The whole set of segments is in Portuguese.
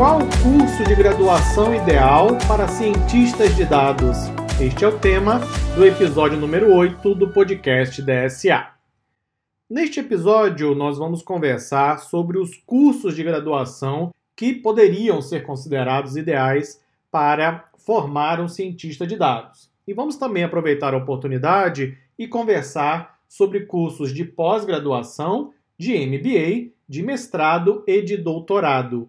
Qual o curso de graduação ideal para cientistas de dados? Este é o tema do episódio número 8 do podcast DSA. Neste episódio, nós vamos conversar sobre os cursos de graduação que poderiam ser considerados ideais para formar um cientista de dados. E vamos também aproveitar a oportunidade e conversar sobre cursos de pós-graduação, de MBA, de mestrado e de doutorado.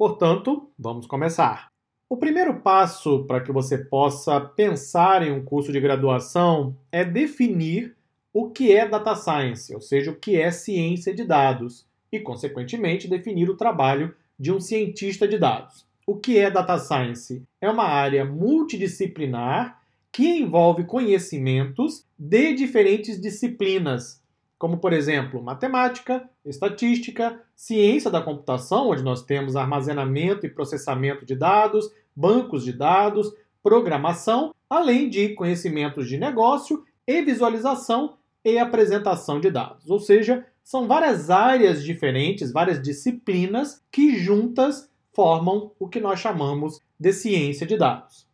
Portanto, vamos começar. O primeiro passo para que você possa pensar em um curso de graduação é definir o que é data science, ou seja, o que é ciência de dados, e, consequentemente, definir o trabalho de um cientista de dados. O que é data science? É uma área multidisciplinar que envolve conhecimentos de diferentes disciplinas, como por exemplo matemática, estatística, ciência da computação, onde nós temos armazenamento e processamento de dados, bancos de dados, programação, além de conhecimentos de negócio e visualização e apresentação de dados. Ou seja, são várias áreas diferentes, várias disciplinas que juntas formam o que nós chamamos de ciência de dados.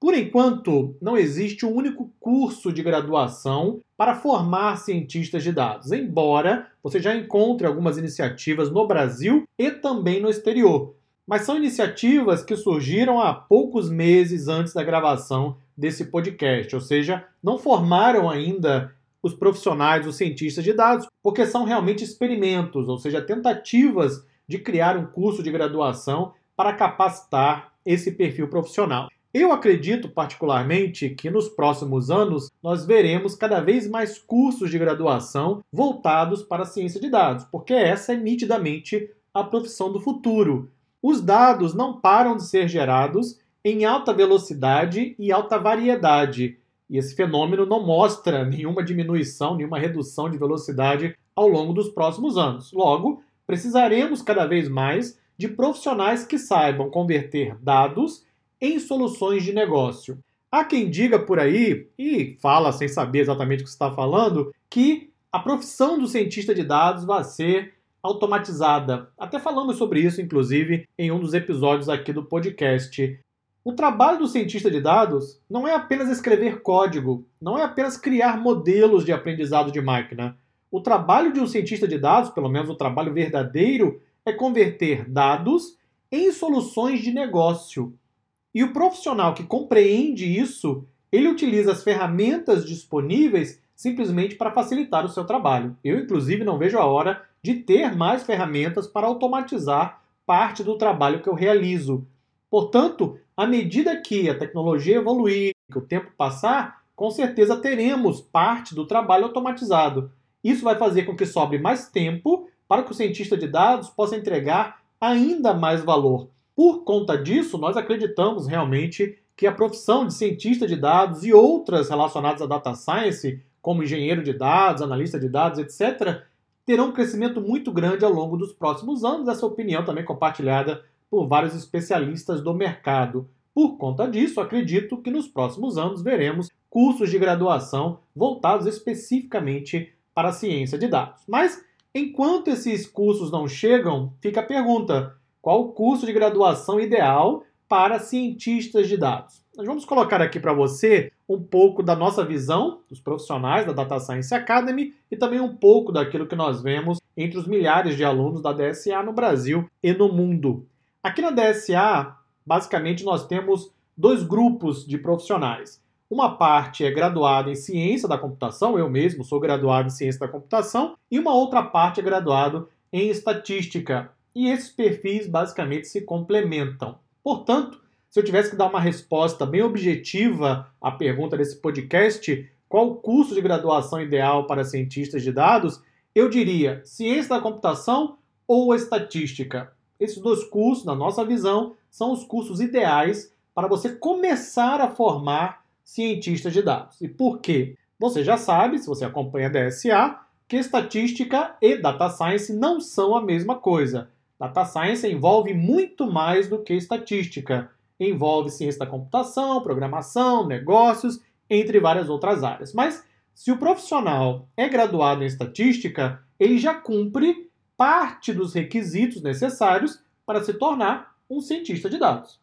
Por enquanto, não existe um único curso de graduação para formar cientistas de dados, embora você já encontre algumas iniciativas no Brasil e também no exterior. Mas são iniciativas que surgiram há poucos meses antes da gravação desse podcast, ou seja, não formaram ainda os profissionais, os cientistas de dados, porque são realmente experimentos, ou seja, tentativas de criar um curso de graduação para capacitar esse perfil profissional. Eu acredito particularmente que nos próximos anos nós veremos cada vez mais cursos de graduação voltados para a ciência de dados, porque essa é nitidamente a profissão do futuro. Os dados não param de ser gerados em alta velocidade e alta variedade. E esse fenômeno não mostra nenhuma diminuição, nenhuma redução de velocidade ao longo dos próximos anos. Logo, precisaremos cada vez mais de profissionais que saibam converter dados em soluções de negócio. Há quem diga por aí, e fala sem saber exatamente o que está falando, que a profissão do cientista de dados vai ser automatizada. Até falamos sobre isso, inclusive, em um dos episódios aqui do podcast. O trabalho do cientista de dados não é apenas escrever código, não é apenas criar modelos de aprendizado de máquina. O trabalho de um cientista de dados, pelo menos o trabalho verdadeiro, é converter dados em soluções de negócio. E o profissional que compreende isso, ele utiliza as ferramentas disponíveis simplesmente para facilitar o seu trabalho. Eu, inclusive, não vejo a hora de ter mais ferramentas para automatizar parte do trabalho que eu realizo. Portanto, à medida que a tecnologia evoluir, que o tempo passar, com certeza teremos parte do trabalho automatizado. Isso vai fazer com que sobre mais tempo para que o cientista de dados possa entregar ainda mais valor. Por conta disso, nós acreditamos realmente que a profissão de cientista de dados e outras relacionadas à data science, como engenheiro de dados, analista de dados, etc., terão um crescimento muito grande ao longo dos próximos anos. Essa opinião também compartilhada por vários especialistas do mercado. Por conta disso, acredito que nos próximos anos veremos cursos de graduação voltados especificamente para a ciência de dados. Mas, enquanto esses cursos não chegam, fica a pergunta: qual o curso de graduação ideal para cientistas de dados? Nós vamos colocar aqui para você um pouco da nossa visão dos profissionais da Data Science Academy e também um pouco daquilo que nós vemos entre os milhares de alunos da DSA no Brasil e no mundo. Aqui na DSA, basicamente, nós temos dois grupos de profissionais. Uma parte é graduada em ciência da computação, eu mesmo sou graduado em ciência da computação, e uma outra parte é graduado em estatística e esses perfis basicamente se complementam. Portanto, se eu tivesse que dar uma resposta bem objetiva à pergunta desse podcast, qual o curso de graduação ideal para cientistas de dados, eu diria ciência da computação ou estatística. Esses dois cursos, na nossa visão, são os cursos ideais para você começar a formar cientistas de dados. E por quê? Você já sabe, se você acompanha a DSA, que estatística e data science não são a mesma coisa. Data Science envolve muito mais do que estatística. Envolve ciência da computação, programação, negócios, entre várias outras áreas. Mas se o profissional é graduado em estatística, ele já cumpre parte dos requisitos necessários para se tornar um cientista de dados.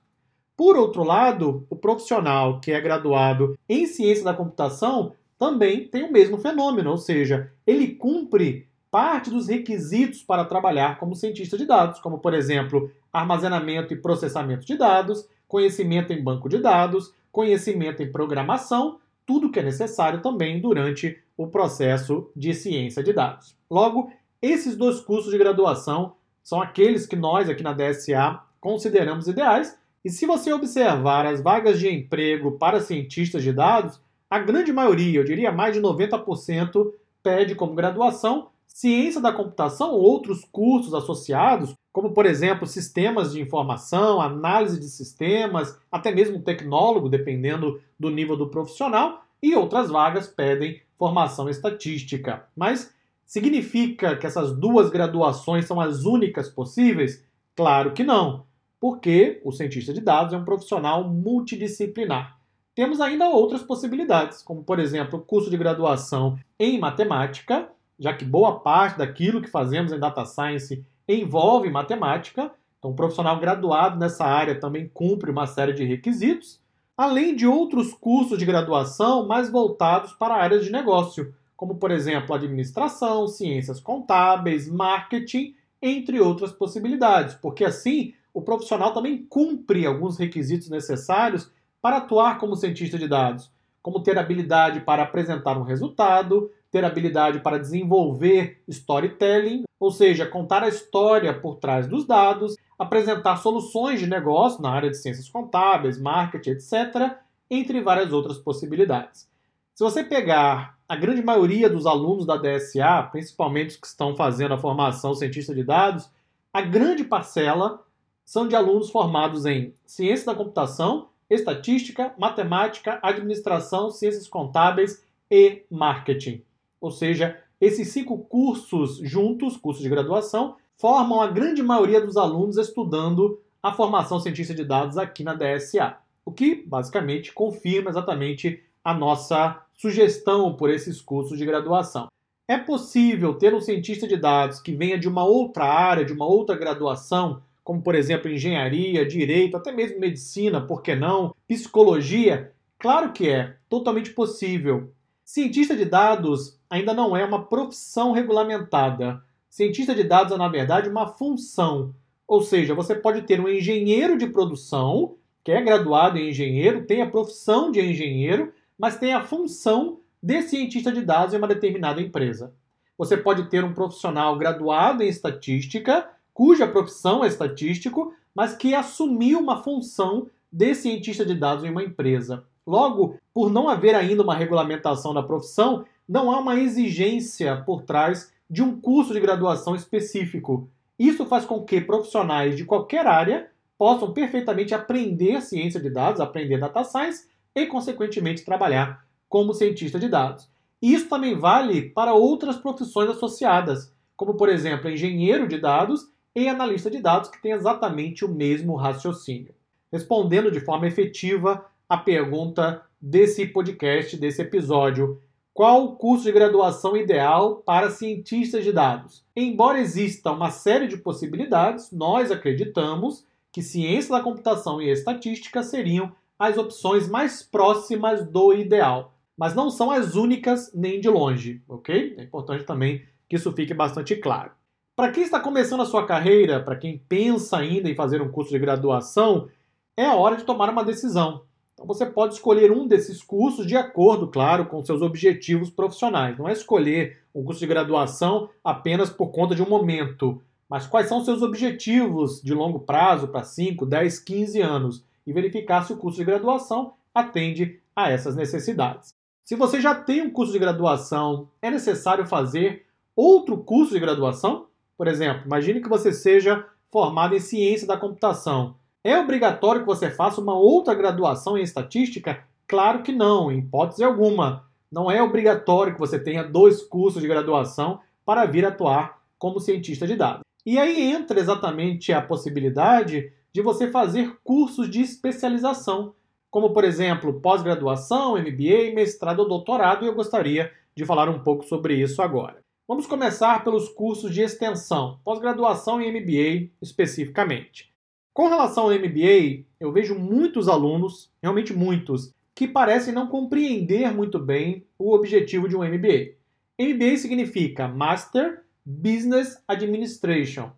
Por outro lado, o profissional que é graduado em ciência da computação também tem o mesmo fenômeno, ou seja, ele cumpre parte dos requisitos para trabalhar como cientista de dados, como, por exemplo, armazenamento e processamento de dados, conhecimento em banco de dados, conhecimento em programação, tudo que é necessário também durante o processo de ciência de dados. Logo, esses dois cursos de graduação são aqueles que nós aqui na DSA consideramos ideais, e se você observar as vagas de emprego para cientistas de dados, a grande maioria, eu diria mais de 90%, pede como graduação ciência da computação ou outros cursos associados, como por exemplo sistemas de informação, análise de sistemas, até mesmo tecnólogo, dependendo do nível do profissional, e outras vagas pedem formação estatística. Mas significa que essas duas graduações são as únicas possíveis? Claro que não, porque o cientista de dados é um profissional multidisciplinar. Temos ainda outras possibilidades, como por exemplo, curso de graduação em matemática, já que boa parte daquilo que fazemos em data science envolve matemática. Então, um profissional graduado nessa área também cumpre uma série de requisitos, além de outros cursos de graduação mais voltados para áreas de negócio, como, por exemplo, administração, ciências contábeis, marketing, entre outras possibilidades, porque assim o profissional também cumpre alguns requisitos necessários para atuar como cientista de dados, como ter habilidade para apresentar um resultado, ter habilidade para desenvolver storytelling, ou seja, contar a história por trás dos dados, apresentar soluções de negócio na área de ciências contábeis, marketing, etc., entre várias outras possibilidades. Se você pegar a grande maioria dos alunos da DSA, principalmente os que estão fazendo a formação cientista de dados, a grande parcela são de alunos formados em ciência da computação, estatística, matemática, administração, ciências contábeis e marketing. Ou seja, esses cinco cursos juntos, cursos de graduação, formam a grande maioria dos alunos estudando a formação cientista de dados aqui na DSA. O que basicamente confirma exatamente a nossa sugestão por esses cursos de graduação. É possível ter um cientista de dados que venha de uma outra área, de uma outra graduação, como por exemplo engenharia, direito, até mesmo medicina, por que não? Psicologia? Claro que é, totalmente possível. Cientista de dados ainda não é uma profissão regulamentada. Cientista de dados é, na verdade, uma função. Ou seja, você pode ter um engenheiro de produção, que é graduado em engenheiro, tem a profissão de engenheiro, mas tem a função de cientista de dados em uma determinada empresa. Você pode ter um profissional graduado em estatística, cuja profissão é estatístico, mas que assumiu uma função de cientista de dados em uma empresa. Logo, por não haver ainda uma regulamentação da profissão, não há uma exigência por trás de um curso de graduação específico. Isso faz com que profissionais de qualquer área possam perfeitamente aprender ciência de dados, aprender data science e, consequentemente, trabalhar como cientista de dados. E isso também vale para outras profissões associadas, como, por exemplo, engenheiro de dados e analista de dados, que têm exatamente o mesmo raciocínio. Respondendo de forma efetiva a pergunta desse podcast, desse episódio. Qual o curso de graduação ideal para cientistas de dados? Embora exista uma série de possibilidades, nós acreditamos que ciência da computação e estatística seriam as opções mais próximas do ideal, mas não são as únicas nem de longe, ok? É importante também que isso fique bastante claro. Para quem está começando a sua carreira, para quem pensa ainda em fazer um curso de graduação, é a hora de tomar uma decisão. Então você pode escolher um desses cursos de acordo, claro, com seus objetivos profissionais. Não é escolher um curso de graduação apenas por conta de um momento, mas quais são seus objetivos de longo prazo para 5, 10, 15 anos e verificar se o curso de graduação atende a essas necessidades. Se você já tem um curso de graduação, é necessário fazer outro curso de graduação? Por exemplo, imagine que você seja formado em ciência da computação. É obrigatório que você faça uma outra graduação em estatística? Claro que não, em hipótese alguma. Não é obrigatório que você tenha dois cursos de graduação para vir atuar como cientista de dados. E aí entra exatamente a possibilidade de você fazer cursos de especialização, como por exemplo pós-graduação, MBA, mestrado ou doutorado, e eu gostaria de falar um pouco sobre isso agora. Vamos começar pelos cursos de extensão, pós-graduação e MBA especificamente. Com relação ao MBA, eu vejo muitos alunos, realmente muitos, que parecem não compreender muito bem o objetivo de um MBA. MBA significa Master Business Administration.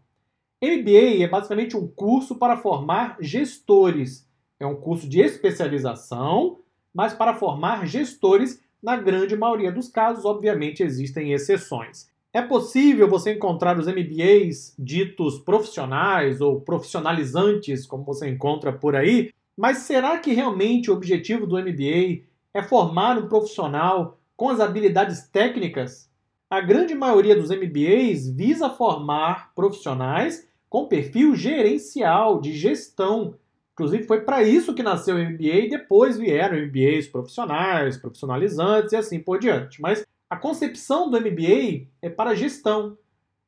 MBA é basicamente um curso para formar gestores. É um curso de especialização, mas para formar gestores, na grande maioria dos casos, obviamente existem exceções. É possível você encontrar os MBAs ditos profissionais ou profissionalizantes, como você encontra por aí, mas será que realmente o objetivo do MBA é formar um profissional com as habilidades técnicas? A grande maioria dos MBAs visa formar profissionais com perfil gerencial, de gestão. Inclusive, foi para isso que nasceu o MBA e depois vieram MBAs profissionais, profissionalizantes e assim por diante. Mas a concepção do MBA é para gestão.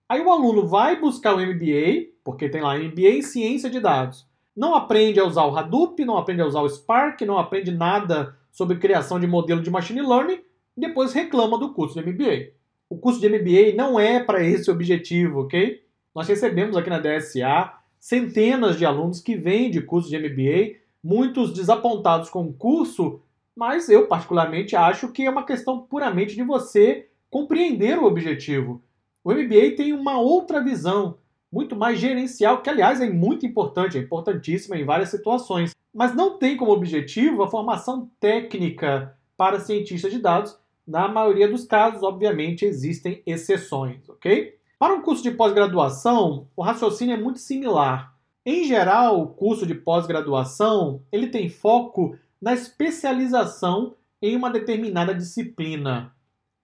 Aí o aluno vai buscar o MBA, porque tem lá MBA em ciência de dados. Não aprende a usar o Hadoop, não aprende a usar o Spark, não aprende nada sobre criação de modelo de machine learning, depois reclama do curso de MBA. O curso de MBA não é para esse objetivo, ok? Nós recebemos aqui na DSA centenas de alunos que vêm de curso de MBA, muitos desapontados com o curso mas eu particularmente acho que é uma questão puramente de você compreender o objetivo. O MBA tem uma outra visão, muito mais gerencial, que aliás é muito importante, é importantíssima em várias situações, mas não tem como objetivo a formação técnica para cientistas de dados. Na maioria dos casos, obviamente, existem exceções, ok? Para um curso de pós-graduação, o raciocínio é muito similar. Em geral, o curso de pós-graduação ele tem foco na especialização em uma determinada disciplina.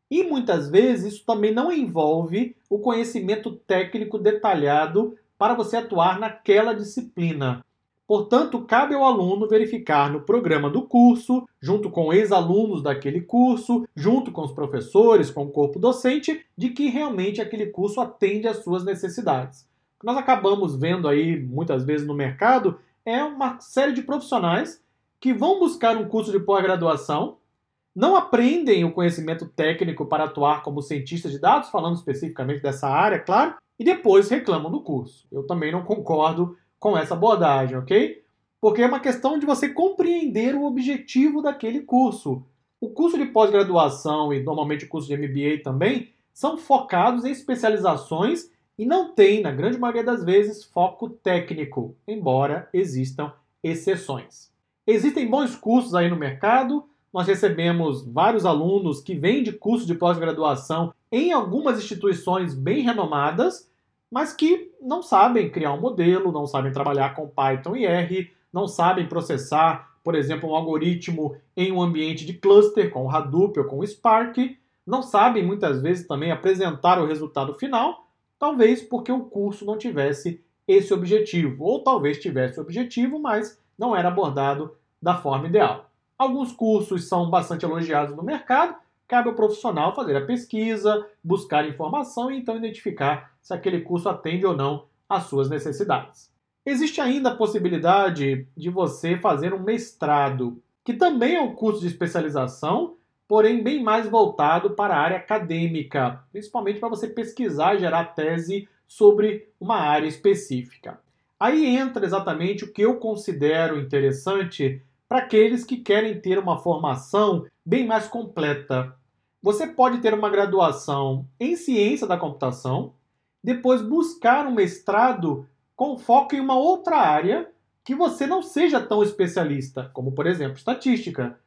E muitas vezes isso também não envolve o conhecimento técnico detalhado para você atuar naquela disciplina. Portanto, cabe ao aluno verificar no programa do curso, junto com ex-alunos daquele curso, junto com os professores, com o corpo docente, de que realmente aquele curso atende às suas necessidades. O que nós acabamos vendo aí muitas vezes no mercado é uma série de profissionais que vão buscar um curso de pós-graduação, não aprendem o conhecimento técnico para atuar como cientista de dados, falando especificamente dessa área, claro, e depois reclamam do curso. Eu também não concordo com essa abordagem, ok? Porque é uma questão de você compreender o objetivo daquele curso. O curso de pós-graduação e normalmente o curso de MBA também são focados em especializações e não tem, na grande maioria das vezes, foco técnico, embora existam exceções. Existem bons cursos aí no mercado. Nós recebemos vários alunos que vêm de cursos de pós-graduação em algumas instituições bem renomadas, mas que não sabem criar um modelo, não sabem trabalhar com Python e R, não sabem processar, por exemplo, um algoritmo em um ambiente de cluster com Hadoop ou com Spark, não sabem muitas vezes também apresentar o resultado final, talvez porque o curso não tivesse esse objetivo, ou talvez tivesse o objetivo, mas não era abordado da forma ideal. Alguns cursos são bastante elogiados no mercado, cabe ao profissional fazer a pesquisa, buscar informação e então identificar se aquele curso atende ou não às suas necessidades. Existe ainda a possibilidade de você fazer um mestrado, que também é um curso de especialização, porém bem mais voltado para a área acadêmica, principalmente para você pesquisar e gerar tese sobre uma área específica. Aí entra exatamente o que eu considero interessante para aqueles que querem ter uma formação bem mais completa. Você pode ter uma graduação em ciência da computação, depois buscar um mestrado com foco em uma outra área que você não seja tão especialista, como por exemplo estatística.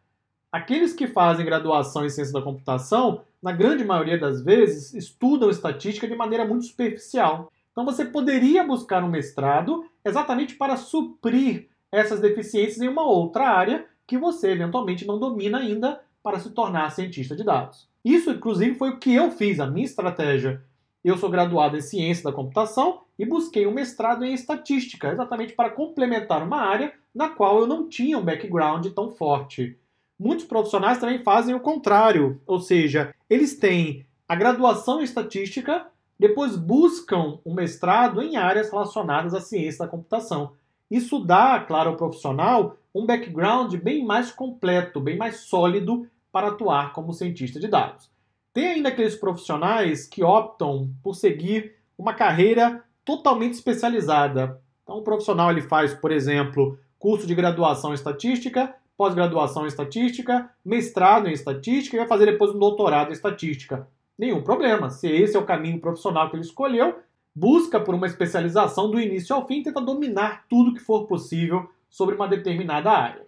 Aqueles que fazem graduação em ciência da computação, na grande maioria das vezes, estudam estatística de maneira muito superficial. Então você poderia buscar um mestrado exatamente para suprir essas deficiências em uma outra área que você eventualmente não domina ainda para se tornar cientista de dados. Isso, inclusive, foi o que eu fiz, a minha estratégia. Eu sou graduado em ciência da computação e busquei um mestrado em estatística, exatamente para complementar uma área na qual eu não tinha um background tão forte. Muitos profissionais também fazem o contrário, ou seja, eles têm a graduação em estatística, depois buscam um mestrado em áreas relacionadas à ciência da computação. Isso dá, claro, ao profissional um background bem mais completo, bem mais sólido para atuar como cientista de dados. Tem ainda aqueles profissionais que optam por seguir uma carreira totalmente especializada. Então, o profissional ele faz, por exemplo, curso de graduação em estatística, pós-graduação em estatística, mestrado em estatística e vai fazer depois um doutorado em estatística. Nenhum problema. Se esse é o caminho profissional que ele escolheu, busca por uma especialização do início ao fim tenta dominar tudo que for possível sobre uma determinada área.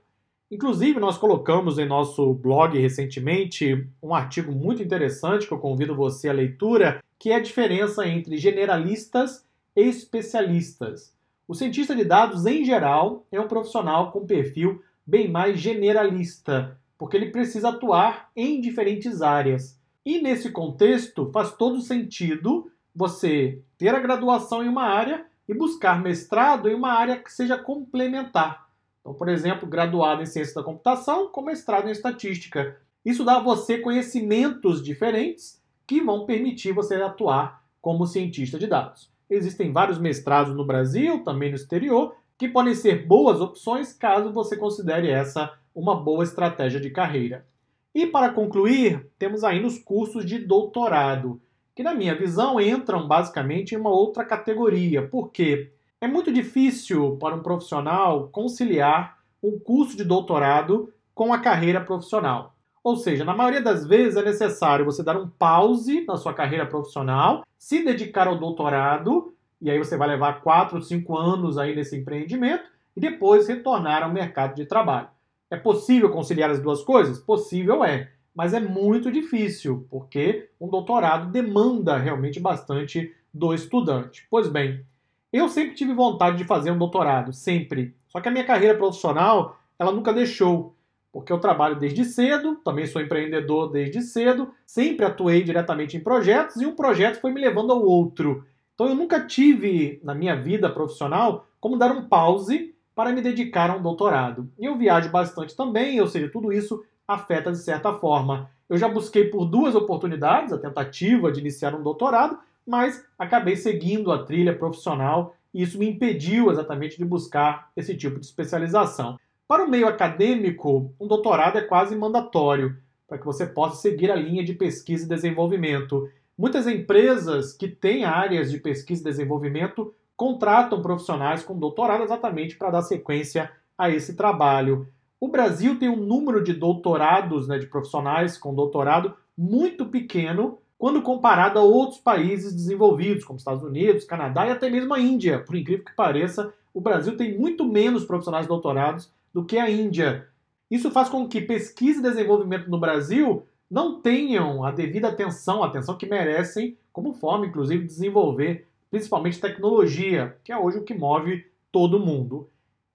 Inclusive, nós colocamos em nosso blog recentemente um artigo muito interessante que eu convido você à leitura, que é a diferença entre generalistas e especialistas. O cientista de dados, em geral, é um profissional com perfil bem mais generalista, porque ele precisa atuar em diferentes áreas. E nesse contexto, faz todo sentido você ter a graduação em uma área e buscar mestrado em uma área que seja complementar. Então, por exemplo, graduado em ciência da computação com mestrado em estatística. Isso dá a você conhecimentos diferentes que vão permitir você atuar como cientista de dados. Existem vários mestrados no Brasil, também no exterior, que podem ser boas opções caso você considere essa uma boa estratégia de carreira. E para concluir, temos ainda os cursos de doutorado, que na minha visão entram basicamente em uma outra categoria, porque é muito difícil para um profissional conciliar um curso de doutorado com a carreira profissional. Ou seja, na maioria das vezes é necessário você dar um pause na sua carreira profissional, se dedicar ao doutorado, e aí você vai levar 4, 5 anos aí nesse empreendimento, e depois retornar ao mercado de trabalho. É possível conciliar as duas coisas? Possível é, mas é muito difícil, porque um doutorado demanda realmente bastante do estudante. Pois bem, eu sempre tive vontade de fazer um doutorado, sempre. Só que a minha carreira profissional, ela nunca deixou, porque eu trabalho desde cedo, também sou empreendedor desde cedo, sempre atuei diretamente em projetos e um projeto foi me levando ao outro. Então eu nunca tive na minha vida profissional como dar um pause para me dedicar a um doutorado. E eu viajo bastante também, ou seja, tudo isso afeta de certa forma. Eu já busquei por duas oportunidades a tentativa de iniciar um doutorado, mas acabei seguindo a trilha profissional e isso me impediu exatamente de buscar esse tipo de especialização. Para o meio acadêmico, um doutorado é quase mandatório para que você possa seguir a linha de pesquisa e desenvolvimento. Muitas empresas que têm áreas de pesquisa e desenvolvimento contratam profissionais com doutorado exatamente para dar sequência a esse trabalho. O Brasil tem um número de doutorados, né, de profissionais com doutorado, muito pequeno quando comparado a outros países desenvolvidos, como Estados Unidos, Canadá e até mesmo a Índia. Por incrível que pareça, o Brasil tem muito menos profissionais doutorados do que a Índia. Isso faz com que pesquisa e desenvolvimento no Brasil não tenham a devida atenção, a atenção que merecem, como forma, inclusive, de desenvolver principalmente tecnologia, que é hoje o que move todo mundo.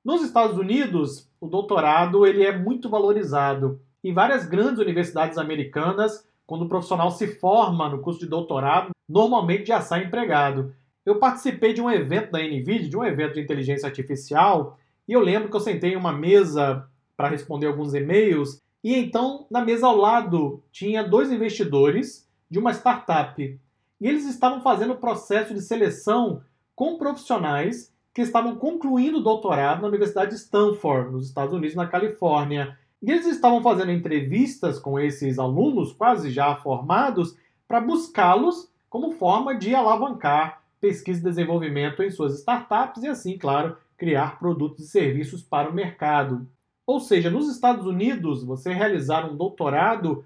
Nos Estados Unidos, o doutorado ele é muito valorizado. Em várias grandes universidades americanas, quando o profissional se forma no curso de doutorado, normalmente já sai empregado. Eu participei de um evento da NVIDIA, de um evento de inteligência artificial, e eu lembro que eu sentei em uma mesa para responder alguns e-mails, e então na mesa ao lado tinha dois investidores de uma startup. E eles estavam fazendo o processo de seleção com profissionais que estavam concluindo o doutorado na Universidade de Stanford, nos Estados Unidos, na Califórnia. E eles estavam fazendo entrevistas com esses alunos, quase já formados, para buscá-los como forma de alavancar pesquisa e desenvolvimento em suas startups e, assim, claro, criar produtos e serviços para o mercado. Ou seja, nos Estados Unidos, você realizar um doutorado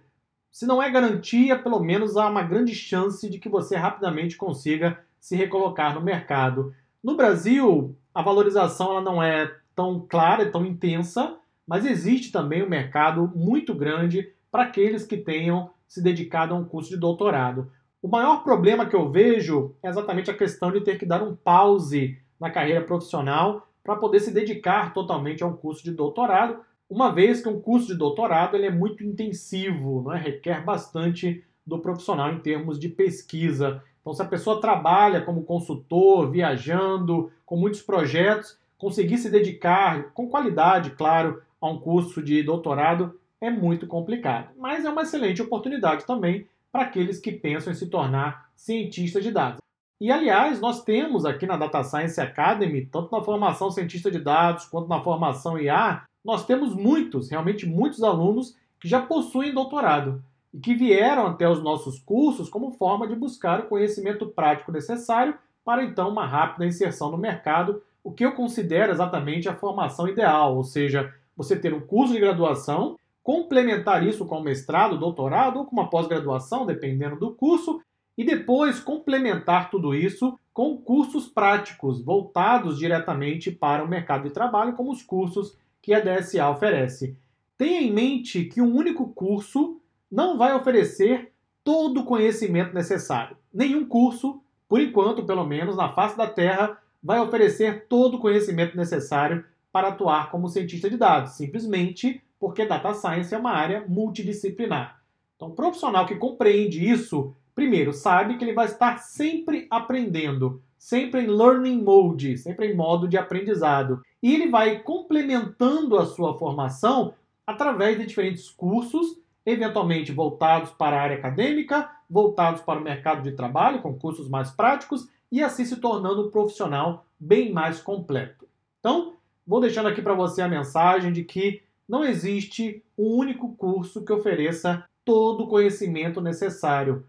se não é garantia, pelo menos há uma grande chance de que você rapidamente consiga se recolocar no mercado. No Brasil, a valorização ela não é tão clara, tão intensa, mas existe também um mercado muito grande para aqueles que tenham se dedicado a um curso de doutorado. O maior problema que eu vejo é exatamente a questão de ter que dar um pause na carreira profissional para poder se dedicar totalmente a um curso de doutorado, uma vez que um curso de doutorado ele é muito intensivo, não é? requer bastante do profissional em termos de pesquisa. Então, se a pessoa trabalha como consultor, viajando, com muitos projetos, conseguir se dedicar com qualidade, claro, a um curso de doutorado é muito complicado. Mas é uma excelente oportunidade também para aqueles que pensam em se tornar cientistas de dados. E, aliás, nós temos aqui na Data Science Academy, tanto na formação cientista de dados quanto na formação IA, nós temos muitos, realmente muitos alunos que já possuem doutorado e que vieram até os nossos cursos como forma de buscar o conhecimento prático necessário para então uma rápida inserção no mercado, o que eu considero exatamente a formação ideal, ou seja, você ter um curso de graduação, complementar isso com um mestrado, doutorado ou com uma pós-graduação, dependendo do curso, e depois complementar tudo isso com cursos práticos voltados diretamente para o mercado de trabalho, como os cursos que a DSA oferece. Tenha em mente que um único curso não vai oferecer todo o conhecimento necessário. Nenhum curso, por enquanto, pelo menos na face da Terra, vai oferecer todo o conhecimento necessário para atuar como cientista de dados, simplesmente porque data science é uma área multidisciplinar. Então, um profissional que compreende isso, primeiro, sabe que ele vai estar sempre aprendendo, sempre em learning mode, sempre em modo de aprendizado. E ele vai complementando a sua formação através de diferentes cursos, eventualmente voltados para a área acadêmica, voltados para o mercado de trabalho, com cursos mais práticos, e assim se tornando um profissional bem mais completo. Então, vou deixando aqui para você a mensagem de que não existe um único curso que ofereça todo o conhecimento necessário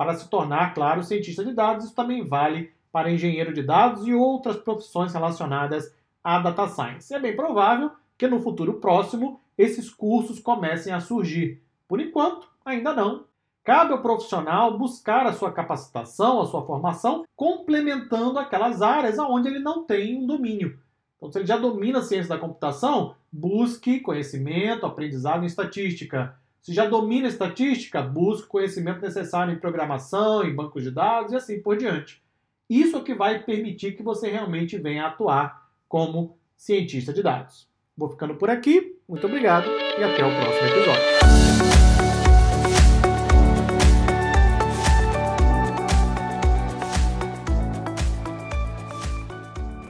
para se tornar, claro, cientista de dados. Isso também vale para engenheiro de dados e outras profissões relacionadas à data science. É bem provável que no futuro próximo esses cursos comecem a surgir. Por enquanto, ainda não. Cabe ao profissional buscar a sua capacitação, a sua formação, complementando aquelas áreas onde ele não tem um domínio. Então, se ele já domina a ciência da computação, busque conhecimento, aprendizado em estatística. Se já domina estatística, busque conhecimento necessário em programação, em bancos de dados e assim por diante. Isso é o que vai permitir que você realmente venha atuar como cientista de dados. Vou ficando por aqui, muito obrigado e até o próximo episódio.